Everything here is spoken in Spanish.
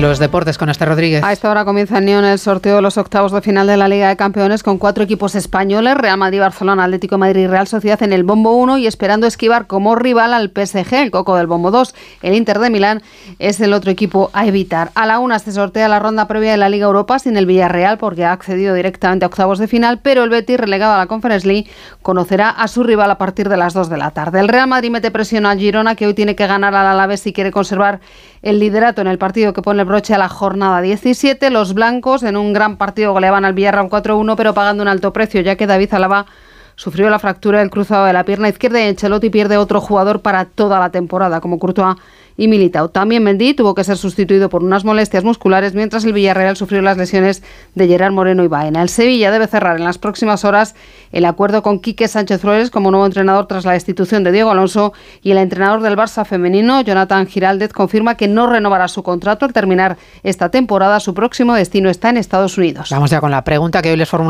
los deportes con Esther Rodríguez. A esta hora comienza en Nyon el sorteo de los octavos de final de la Liga de Campeones con cuatro equipos españoles, Real Madrid, Barcelona, Atlético de Madrid y Real Sociedad en el bombo 1 y esperando esquivar como rival al PSG, el coco del bombo 2. El Inter de Milán es el otro equipo a evitar. A la una se sortea la ronda previa de la Liga Europa sin el Villarreal porque ha accedido directamente a octavos de final, pero el Betis, relegado a la Conference League, conocerá a su rival a partir de las 2 de la tarde. El Real Madrid mete presión al Girona que hoy tiene que ganar al Alavés si quiere conservar el liderato en el partido que pone el broche a la jornada 17. Los blancos en un gran partido goleaban al Villarreal 4-1, pero pagando un alto precio, ya que David Alaba sufrió la fractura del cruzado de la pierna izquierda y Ancelotti pierde otro jugador para toda la temporada, como Courtois y Militao. También Mendy tuvo que ser sustituido por unas molestias musculares, mientras el Villarreal sufrió las lesiones de Gerard Moreno y Baena. El Sevilla debe cerrar en las próximas horas el acuerdo con Quique Sánchez Flores como nuevo entrenador tras la destitución de Diego Alonso y el entrenador del Barça femenino, Jonathan Giraldez, confirma que no renovará su contrato al terminar esta temporada. Su próximo destino está en Estados Unidos. Vamos ya con la pregunta que hoy les formula